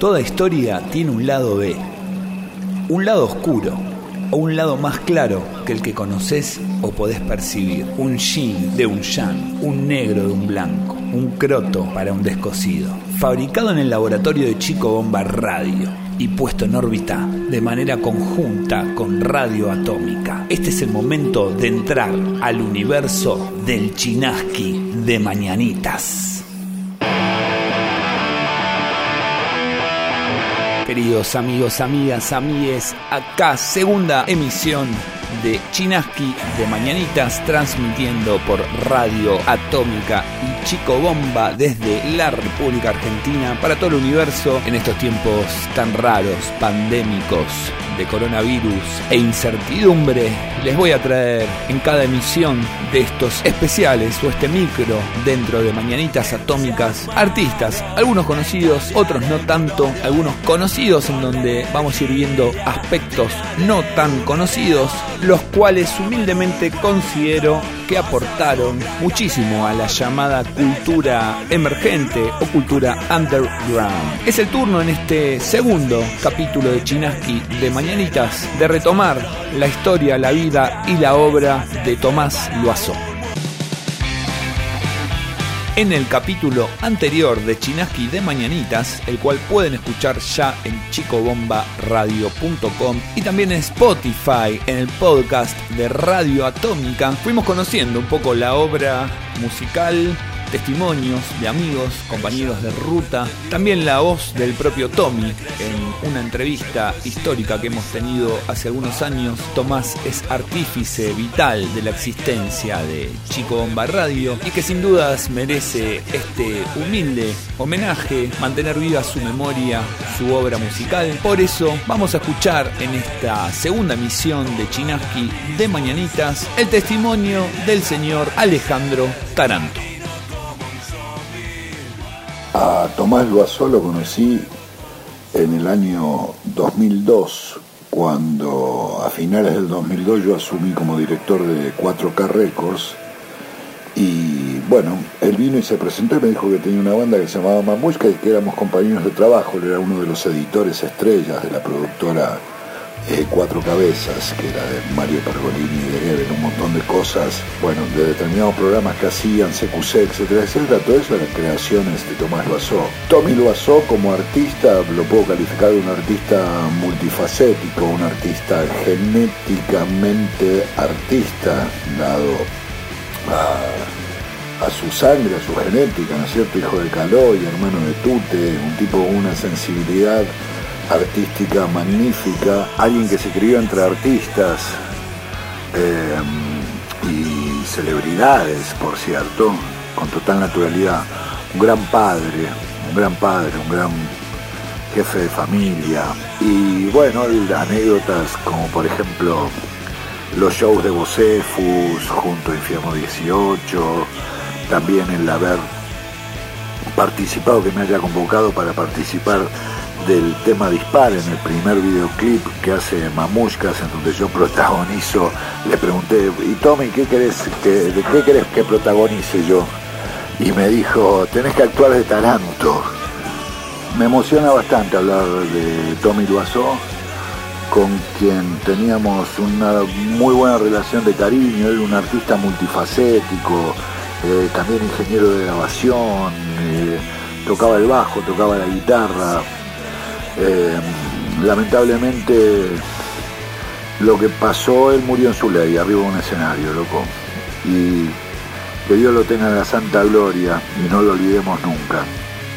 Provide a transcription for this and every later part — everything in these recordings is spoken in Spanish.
Toda historia tiene un lado B, un lado oscuro o un lado más claro que el que conoces o podés percibir. Un yin de un yang, un negro de un blanco, un croto para un descosido. Fabricado en el laboratorio de Chico Bomba Radio y puesto en órbita de manera conjunta con radio atómica. Este es el momento de entrar al universo del Chinaski de Mañanitas. Queridos amigos, amigas, amigues, acá segunda emisión de Chinaski de Mañanitas, transmitiendo por Radio Atómica y Chico Bomba desde la República Argentina para todo el universo en estos tiempos tan raros, pandémicos, de coronavirus e incertidumbre. Les voy a traer en cada emisión de estos especiales o este micro dentro de Mañanitas Atómicas artistas, algunos conocidos, otros no tanto, algunos conocidos en donde vamos a ir viendo aspectos no tan conocidos los cuales humildemente considero que aportaron muchísimo a la llamada cultura emergente o cultura underground. Es el turno en este segundo capítulo de Chinaski de Mañanitas de retomar la historia, la vida y la obra de Tomás Loazó. En el capítulo anterior de Chinaski de Mañanitas, el cual pueden escuchar ya en chicobombaradio.com y también en Spotify, en el podcast de Radio Atómica, fuimos conociendo un poco la obra musical testimonios de amigos, compañeros de ruta, también la voz del propio Tommy en una entrevista histórica que hemos tenido hace algunos años. Tomás es artífice vital de la existencia de Chico Bomba Radio y que sin dudas merece este humilde homenaje, mantener viva su memoria, su obra musical. Por eso vamos a escuchar en esta segunda emisión de Chinaski de Mañanitas el testimonio del señor Alejandro Taranto. A Tomás Loazó lo conocí en el año 2002, cuando a finales del 2002 yo asumí como director de 4K Records. Y bueno, él vino y se presentó y me dijo que tenía una banda que se llamaba Mamushka y que éramos compañeros de trabajo. Él era uno de los editores estrellas de la productora eh, Cuatro Cabezas, que era de Mario Pergolini, de Eben, un montón de cosas, bueno, de determinados programas que hacían, CQC, etcétera, etcétera, todo eso eran creaciones de Tomás Loazó. Tommy Loazó como artista, lo puedo calificar de un artista multifacético, un artista genéticamente artista, dado a, su sangre, a su genética, ¿no es cierto? Hijo de Caló y hermano de Tute, un tipo con una sensibilidad artística magnífica, alguien que se crió entre artistas eh, y celebridades, por cierto, con total naturalidad, un gran padre, un gran padre, un gran jefe de familia. Y bueno, anécdotas como por ejemplo los shows de Bocefus junto a Infierno 18, también el haber participado, que me haya convocado para participar del tema Dispar en el primer videoclip que hace Mamushkas, en donde yo protagonizo, le pregunté, ¿y Tommy qué querés que, de qué querés que protagonice yo? Y me dijo, tenés que actuar de Taranto. Me emociona bastante hablar de Tommy Loazó, con quien teníamos una muy buena relación de cariño, él un artista multifacético, eh, también ingeniero de grabación, eh, tocaba el bajo, tocaba la guitarra, eh, lamentablemente lo que pasó, él murió en su ley, arriba un escenario, loco. Y que Dios lo tenga en la santa gloria y no lo olvidemos nunca.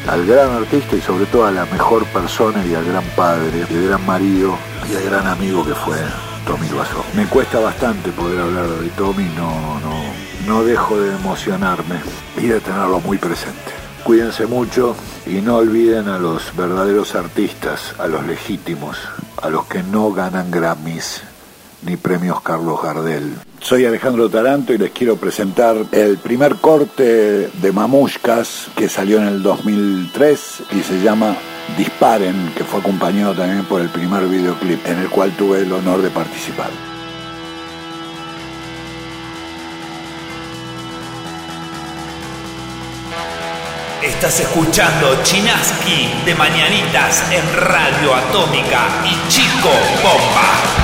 Al gran artista y sobre todo a la mejor persona y al gran padre, el gran marido y al gran amigo que fue Tommy Guasó. Me cuesta bastante poder hablar de Tommy, no, no, no dejo de emocionarme y de tenerlo muy presente. Cuídense mucho y no olviden a los verdaderos artistas, a los legítimos, a los que no ganan Grammys ni premios Carlos Gardel. Soy Alejandro Taranto y les quiero presentar el primer corte de Mamushkas que salió en el 2003 y se llama Disparen, que fue acompañado también por el primer videoclip en el cual tuve el honor de participar. Estás escuchando Chinaski de Mañanitas en Radio Atómica y Chico Bomba.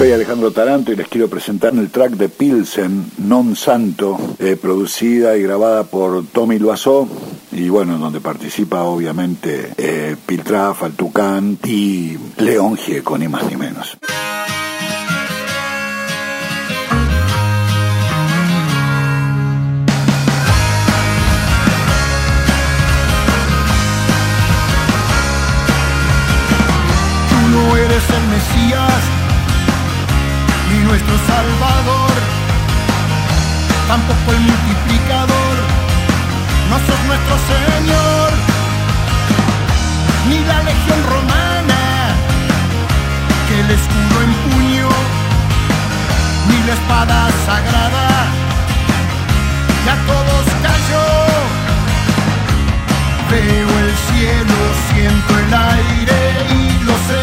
Alejandro Taranto y les quiero presentar el track de Pilsen, Non Santo, eh, producida y grabada por Tommy Loiseau y bueno, donde participa obviamente eh, Piltraf, Altucán y León Gieco, ni más ni menos. Tú no eres el Mesías nuestro Salvador, tampoco el multiplicador, no sos nuestro Señor, ni la legión romana, que el escudo empuñó, ni la espada sagrada, ya todos cayó. Veo el cielo, siento el aire y lo sé,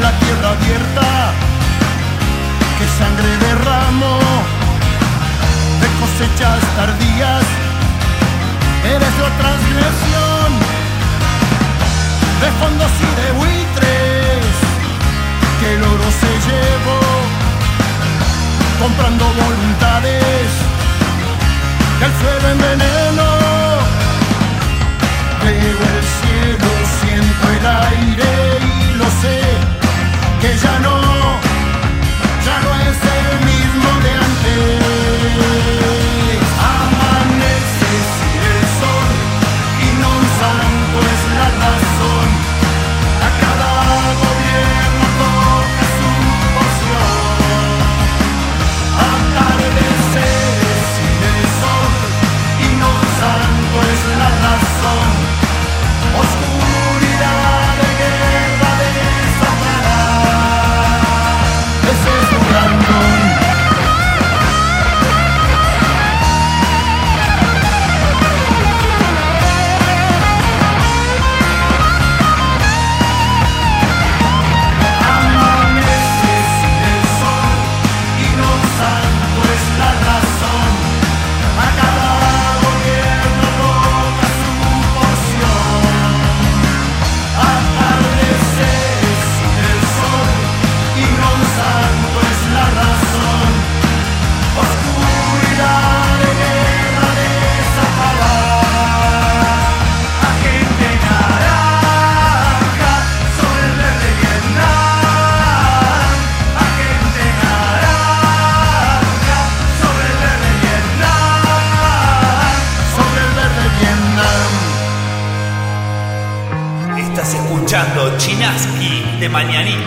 la tierra abierta que sangre derramó de cosechas tardías. Eres la transgresión de fondos y de buitres que el oro se llevó comprando voluntades que el suelo enveneno. Veo el cielo, siento el aire y lo sé, que ya no,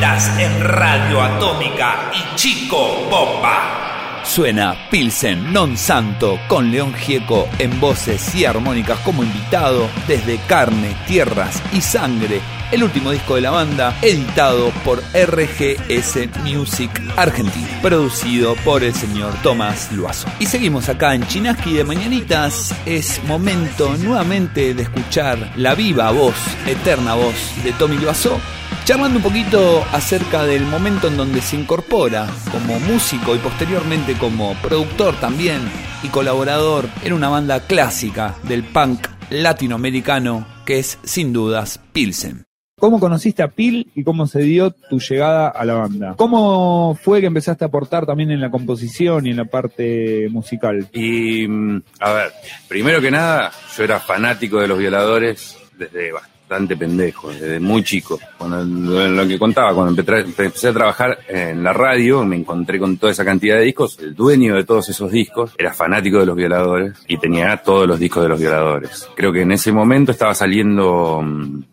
En Radio Atómica y Chico Bomba. Suena Pilsen Non Santo con León Gieco en voces y armónicas como invitado desde Carne, Tierras y Sangre el último disco de la banda, editado por RGS Music Argentina, producido por el señor Tomás Luazo. Y seguimos acá en Chinaski de Mañanitas. Es momento nuevamente de escuchar la viva voz, eterna voz de Tommy Luazo charlando un poquito acerca del momento en donde se incorpora como músico y posteriormente como productor también y colaborador en una banda clásica del punk latinoamericano que es sin dudas Pilsen. ¿Cómo conociste a Pil y cómo se dio tu llegada a la banda? ¿Cómo fue que empezaste a aportar también en la composición y en la parte musical? Y, mm, a ver, primero que nada, yo era fanático de los violadores desde bastante pendejo, desde muy chico. Cuando lo que contaba, cuando empecé a trabajar en la radio, me encontré con toda esa cantidad de discos. El dueño de todos esos discos era fanático de los violadores y tenía todos los discos de los violadores. Creo que en ese momento estaba saliendo mm,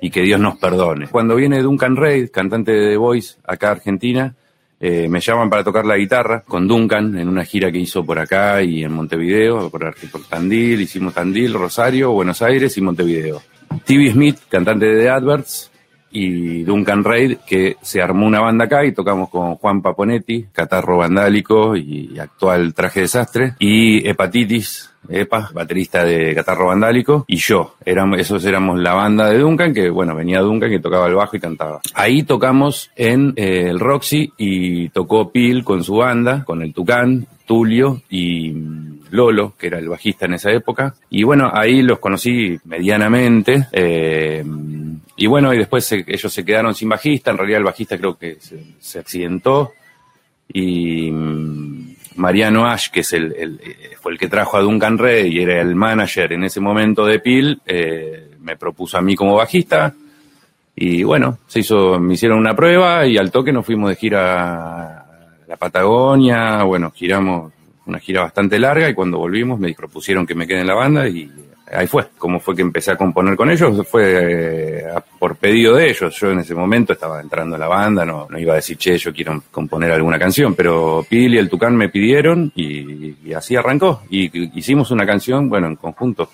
y que Dios nos perdone. Cuando viene Duncan Reid, cantante de The Voice, acá Argentina, eh, me llaman para tocar la guitarra con Duncan en una gira que hizo por acá y en Montevideo, por, por Tandil, hicimos Tandil, Rosario, Buenos Aires y Montevideo. TV Smith, cantante de The Adverts, y Duncan Reid, que se armó una banda acá y tocamos con Juan Paponetti, catarro vandálico y actual traje desastre, y Hepatitis, Epa, baterista de Catarro Vandálico, y yo. Éramos, esos éramos la banda de Duncan, que bueno, venía Duncan que tocaba el bajo y cantaba. Ahí tocamos en eh, el Roxy y tocó Pil con su banda, con el Tucán, Tulio y Lolo, que era el bajista en esa época. Y bueno, ahí los conocí medianamente. Eh, y bueno, y después ellos se quedaron sin bajista. En realidad el bajista creo que se, se accidentó. Y mm, Mariano Ash, que es el, eh, fue el que trajo a Duncan Rey y era el manager en ese momento de Pil, eh, me propuso a mí como bajista. Y bueno, se hizo, me hicieron una prueba y al toque nos fuimos de gira a la Patagonia. Bueno, giramos una gira bastante larga y cuando volvimos me propusieron que me quede en la banda y ahí fue, como fue que empecé a componer con ellos, fue eh, por pedido de ellos. Yo en ese momento estaba entrando a la banda, no, no iba a decir, che, yo quiero componer alguna canción, pero Pili y el Tucán me pidieron y, así arrancó. Y hicimos una canción, bueno, en conjunto.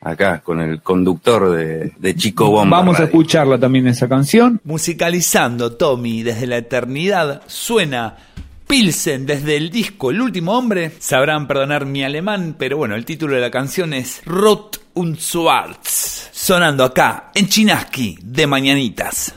Acá, con el conductor de, Chico Bomba. Vamos a escucharla también esa canción. Musicalizando Tommy desde la eternidad, suena Pilsen desde el disco El último hombre. Sabrán perdonar mi alemán, pero bueno, el título de la canción es Rot und Schwarz. Sonando acá en Chinaski de Mañanitas.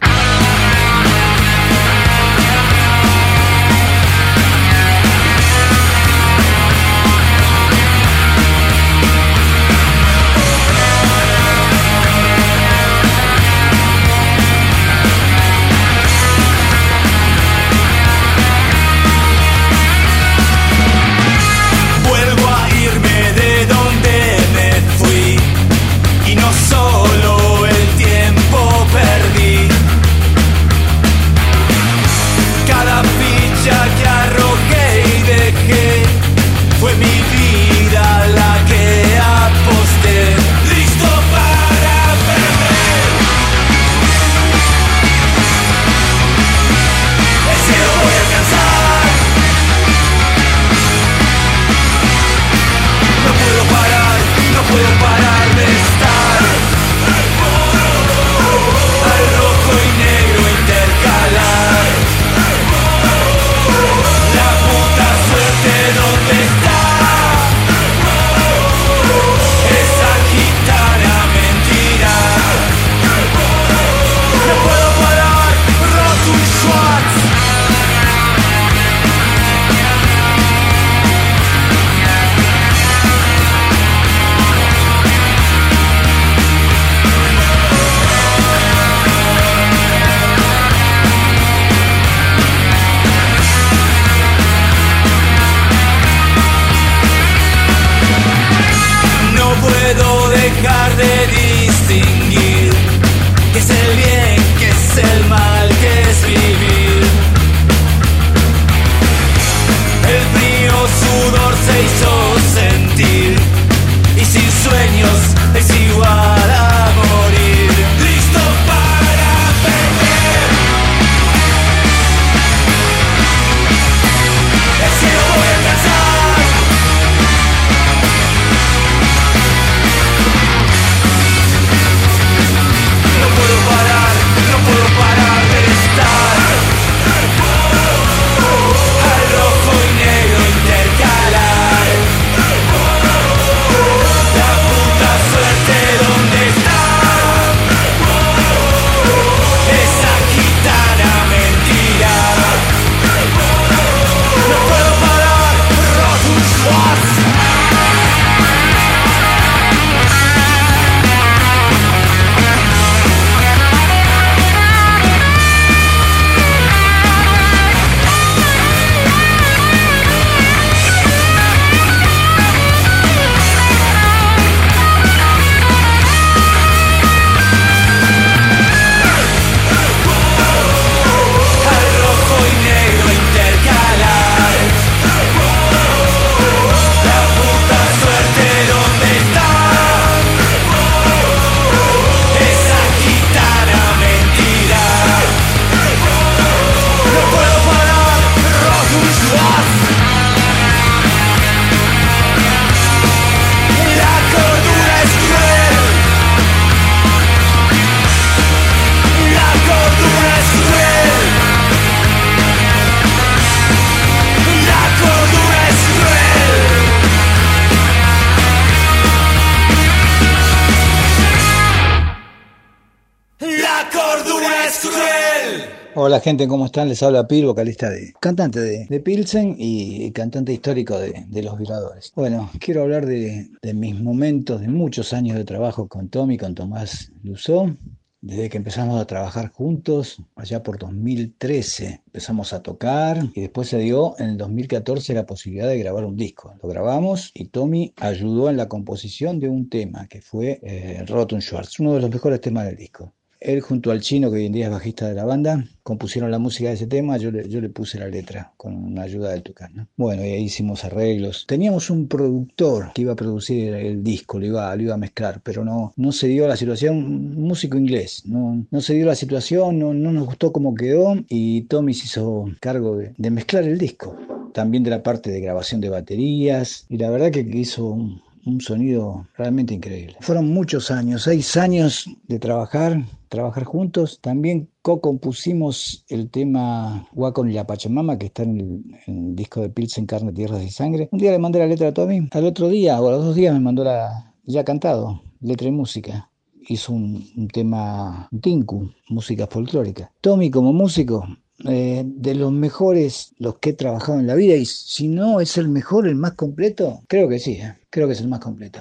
Hola gente, ¿cómo están? Les habla Pil, vocalista de... Cantante de, Pilsen y cantante histórico de, Los Violadores. Bueno, quiero hablar de, de, mis momentos, de muchos años de trabajo con Tommy, con Tomás Luzó, desde que empezamos a trabajar juntos, allá por 2013 empezamos a tocar y después se dio en el 2014 la posibilidad de grabar un disco. Lo grabamos y Tommy ayudó en la composición de un tema que fue eh, Rotten Schwartz, uno de los mejores temas del disco. Él junto al chino, que hoy en día es bajista de la banda, compusieron la música de ese tema, yo le, yo le puse la letra con una ayuda del Tucán. Bueno, y ahí hicimos arreglos. Teníamos un productor que iba a producir el disco, lo iba, lo iba a mezclar, pero no, no se dio la situación, un músico inglés, no, no se dio la situación, no, no nos gustó cómo quedó y Tommy se hizo cargo de, de mezclar el disco también de la parte de grabación de baterías y la verdad que hizo un, un sonido realmente increíble. Fueron muchos años, seis años de trabajar, trabajar juntos. También co-compusimos el tema Wacom y la Pachamama, que está en el, disco de Pilsen, Carne, Tierras y Sangre. Un día le mandé la letra a Tommy, al otro día o a los dos días me mandó la ya cantado, letra y música. Hizo un, un tema, tinku, música folclórica. Tommy como músico eh, de los mejores, los que he trabajado en la vida, y si no es el mejor, el más completo, creo que sí, eh, creo que es el más completo.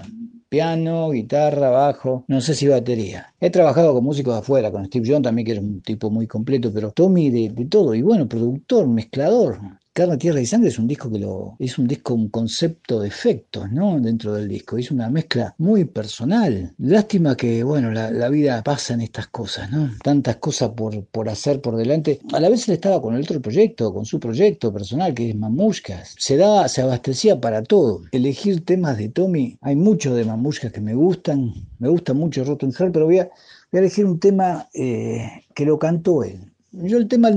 Piano, guitarra, bajo, no sé si batería. He trabajado con músicos de afuera, con Steve Jones también, que era un tipo muy completo, pero Tommy de, de todo, y bueno, productor, mezclador, Carne, Tierra y Sangre es un disco que lo es un disco, un concepto de efectos, ¿no? Dentro del disco. Es una mezcla muy personal. Lástima que, bueno, la, vida pasa en estas cosas, ¿no? Tantas cosas por, por hacer por delante. A la vez él estaba con el otro proyecto, con su proyecto personal, que es Mamushkas. Se daba, se abastecía para todo. Elegir temas de Tommy, hay muchos de Mamushkas que me gustan. Me gusta mucho Rotten Heart, pero voy a, elegir un tema eh, que lo cantó él. Yo el tema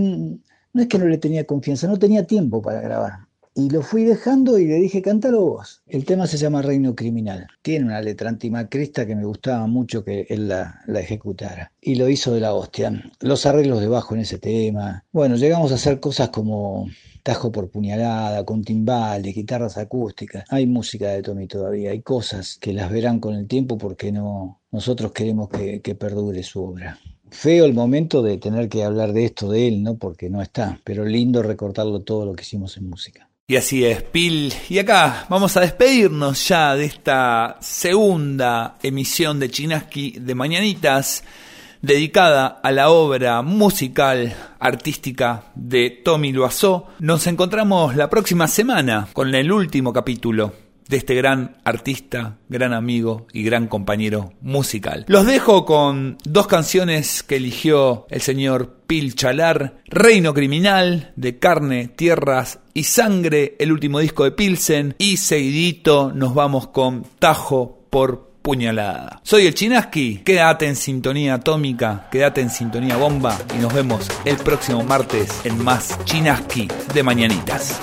no es que no le tenía confianza, no tenía tiempo para grabar. Y lo fui dejando y le dije, cántalo vos. El tema se llama Reino Criminal. Tiene una letra antimacrista que me gustaba mucho que él la, ejecutara. Y lo hizo de la hostia. Los arreglos de bajo en ese tema. Bueno, llegamos a hacer cosas como tajo por puñalada, con timbales, guitarras acústicas. Hay música de Tommy todavía. Hay cosas que las verán con el tiempo porque no, nosotros queremos que, que perdure su obra feo el momento de tener que hablar de esto de él, ¿no? Porque no está, pero lindo recortarlo todo lo que hicimos en música. Y así es, Pil. Y acá vamos a despedirnos ya de esta segunda emisión de Chinaski de Mañanitas, dedicada a la obra musical, artística de Tommy Loiseau. Nos encontramos la próxima semana con el último capítulo de este gran artista, gran amigo y gran compañero musical. Los dejo con dos canciones que eligió el señor Pil Chalar, Reino Criminal, de Carne, Tierras y Sangre, el último disco de Pilsen, y seguidito nos vamos con Tajo por puñalada. Soy el Chinaski, quédate en sintonía atómica, quédate en sintonía bomba y nos vemos el próximo martes en más Chinaski de Mañanitas.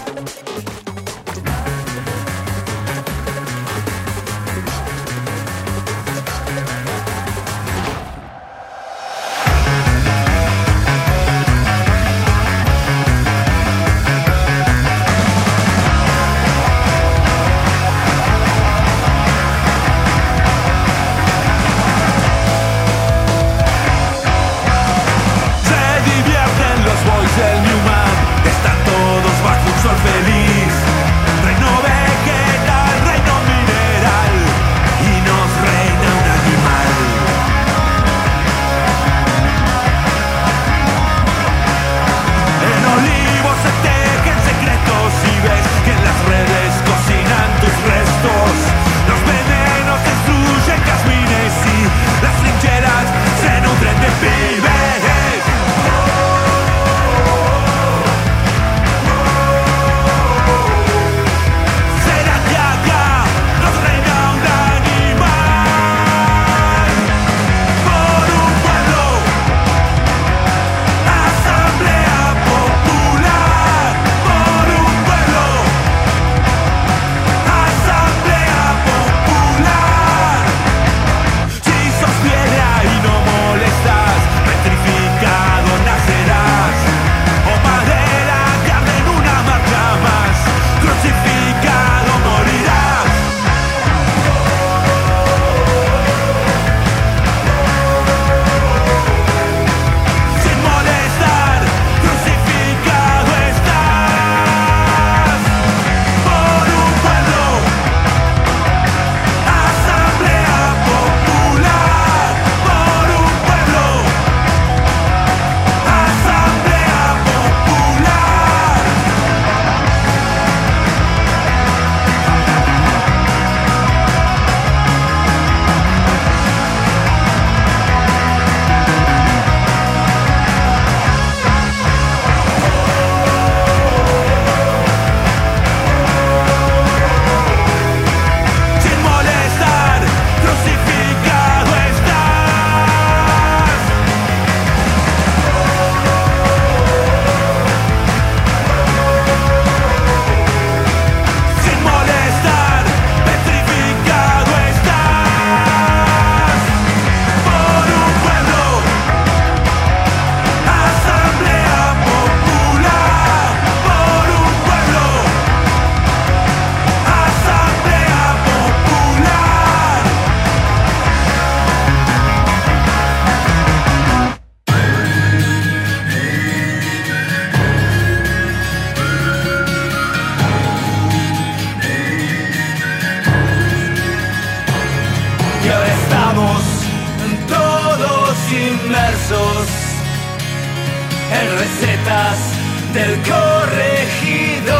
Del corregidor.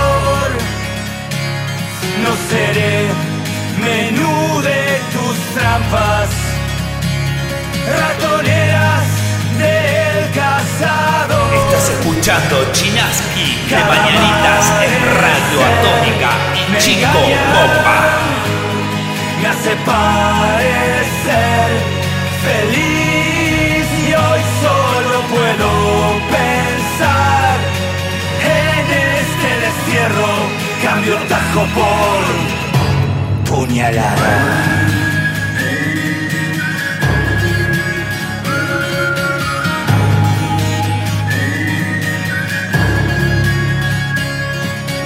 No seré menú de tus trampas, ratoneras del casado. Estás escuchando Chinaski de Mañanitas en Radio Atómica y Chico Bomba. me hace parecer feliz Cambio tajo por puñalada.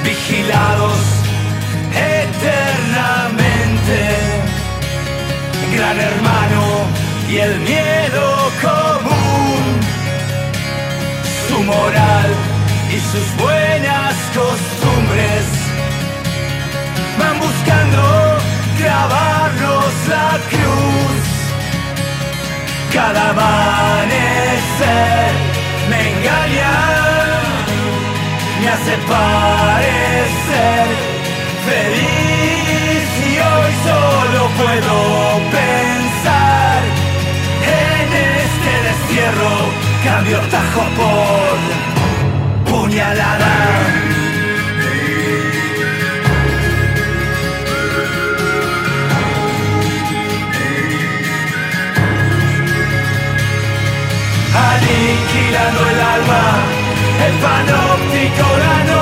Vigilados eternamente gran hermano y el miedo común, su moral y sus buenas costumbres van buscando grabarnos la cruz. Cada amanecer me engaña, me hace parecer feliz y hoy solo puedo pensar en este destierro. Cambio tajo por puñalada. Aniquilando el alma, el panóptico ganó.